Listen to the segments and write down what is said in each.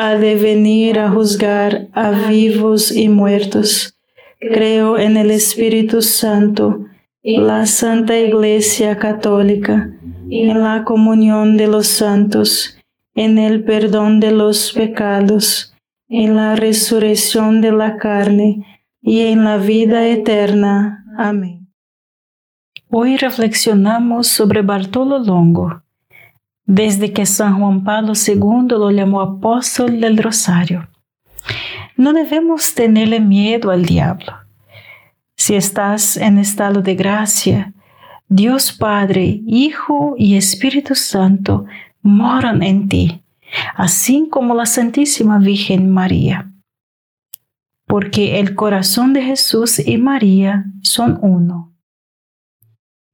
ha de venir a juzgar a vivos y muertos. Creo en el Espíritu Santo, la Santa Iglesia Católica, en la comunión de los santos, en el perdón de los pecados, en la resurrección de la carne y en la vida eterna. Amén. Hoy reflexionamos sobre Bartolo Longo desde que San Juan Pablo II lo llamó apóstol del Rosario. No debemos tenerle miedo al diablo. Si estás en estado de gracia, Dios Padre, Hijo y Espíritu Santo moran en ti, así como la Santísima Virgen María. Porque el corazón de Jesús y María son uno.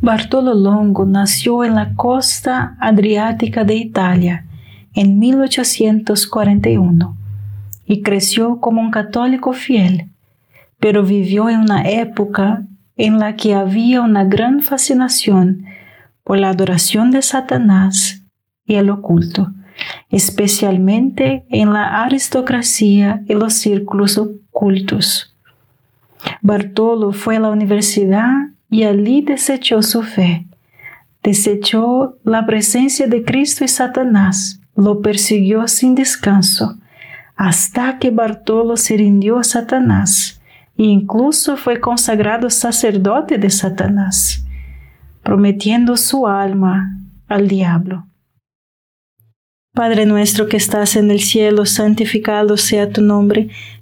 Bartolo Longo nació en la costa adriática de Italia en 1841 y creció como un católico fiel, pero vivió en una época en la que había una gran fascinación por la adoración de Satanás y el oculto especialmente en la aristocracia y los círculos ocultos. Bartolo fue a la universidad y allí desechó su fe. Desechó la presencia de Cristo y Satanás, lo persiguió sin descanso, hasta que Bartolo se rindió a Satanás e incluso fue consagrado sacerdote de Satanás, prometiendo su alma al diablo. Padre nuestro que estás en el cielo, santificado sea tu nombre.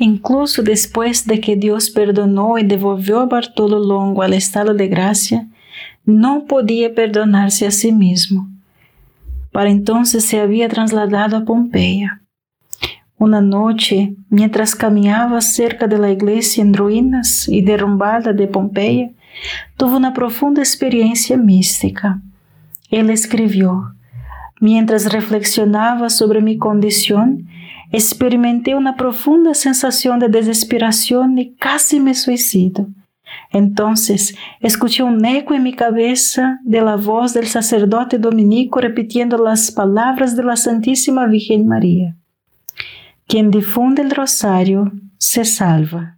Incluso después de que Dios perdonó y devolvió a Bartolo Longo al estado de gracia, no podía perdonarse a sí mismo. Para entonces se había trasladado a Pompeya. Una noche, mientras caminaba cerca de la iglesia en ruinas y derrumbada de Pompeya, tuvo una profunda experiencia mística. Él escribió, mientras reflexionaba sobre mi condición, experimenté una profunda sensación de desesperación y casi me suicido. Entonces escuché un eco en mi cabeza de la voz del sacerdote dominico repitiendo las palabras de la Santísima Virgen María. Quien difunde el rosario se salva.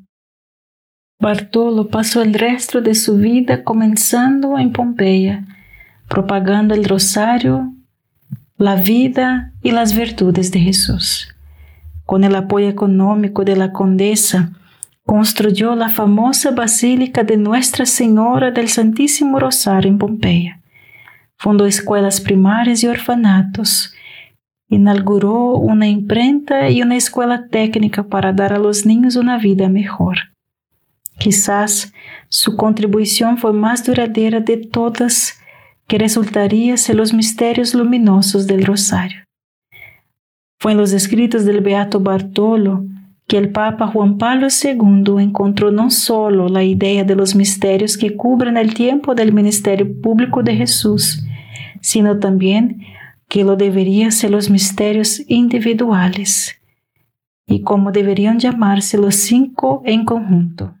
Bartolo pasó el resto de su vida comenzando en Pompeya, propagando el rosario, la vida y las virtudes de Jesús. Con el apoyo económico de la condesa, construyó la famosa Basílica de Nuestra Señora del Santísimo Rosario en Pompeya. Fundó escuelas primarias y orfanatos. Inauguró una imprenta y una escuela técnica para dar a los niños una vida mejor. Quizás su contribución fue más duradera de todas que resultaría ser los misterios luminosos del rosario. Fue en los escritos del Beato Bartolo que el Papa Juan Pablo II encontró no solo la idea de los misterios que cubren el tiempo del ministerio público de Jesús, sino también que lo deberían ser los misterios individuales y cómo deberían llamarse los cinco en conjunto.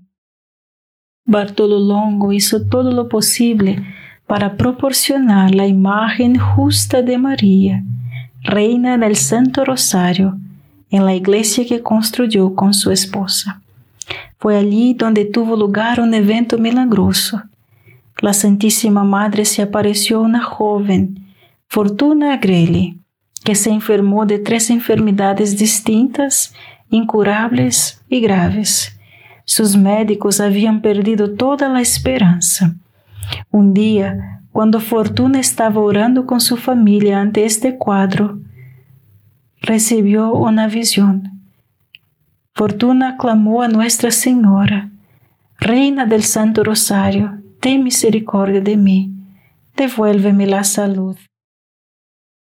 Bartolo Longo hizo todo lo posible para proporcionar la imagen justa de María, reina del Santo Rosario, en la iglesia que construyó con su esposa. Fue allí donde tuvo lugar un evento milagroso. La Santísima Madre se apareció una joven, Fortuna Agrelli, que se enfermó de tres enfermedades distintas, incurables y graves sus médicos habían perdido toda la esperanza. Un día, cuando Fortuna estaba orando con su familia ante este cuadro, recibió una visión. Fortuna clamó a Nuestra Señora, Reina del Santo Rosario, ten misericordia de mí, devuélveme la salud.